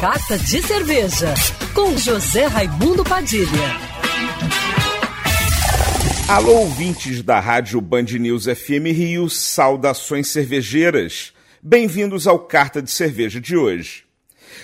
Carta de Cerveja, com José Raimundo Padilha. Alô, ouvintes da Rádio Band News FM Rio, saudações cervejeiras. Bem-vindos ao Carta de Cerveja de hoje.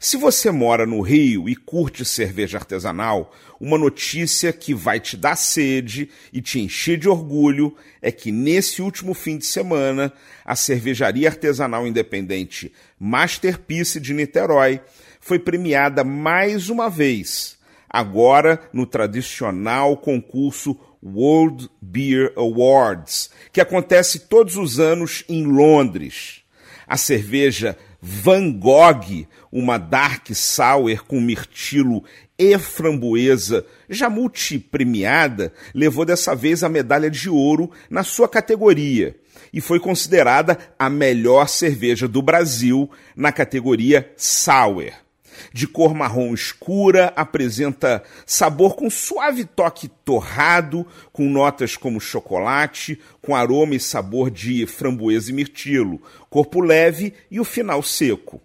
Se você mora no Rio e curte cerveja artesanal, uma notícia que vai te dar sede e te encher de orgulho é que nesse último fim de semana, a cervejaria artesanal independente Masterpiece de Niterói foi premiada mais uma vez, agora no tradicional concurso World Beer Awards, que acontece todos os anos em Londres. A cerveja Van Gogh, uma dark sour com mirtilo e framboesa, já multipremiada, levou dessa vez a medalha de ouro na sua categoria e foi considerada a melhor cerveja do Brasil na categoria sour. De cor marrom escura, apresenta sabor com suave toque torrado, com notas como chocolate, com aroma e sabor de framboesa e mirtilo, corpo leve e o final seco.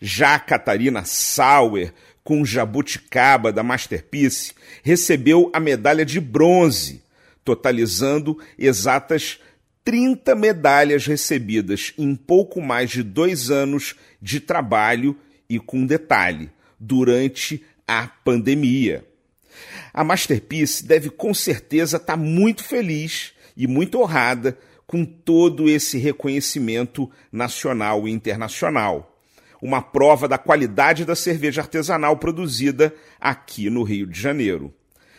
Já a Catarina Sauer, com jabuticaba da Masterpiece, recebeu a medalha de bronze, totalizando exatas 30 medalhas recebidas em pouco mais de dois anos de trabalho e com detalhe, durante a pandemia. A Masterpiece deve com certeza estar tá muito feliz e muito honrada com todo esse reconhecimento nacional e internacional. Uma prova da qualidade da cerveja artesanal produzida aqui no Rio de Janeiro.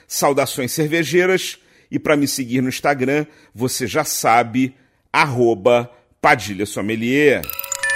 Saudações cervejeiras e para me seguir no Instagram, você já sabe, arroba Padilha Sommelier.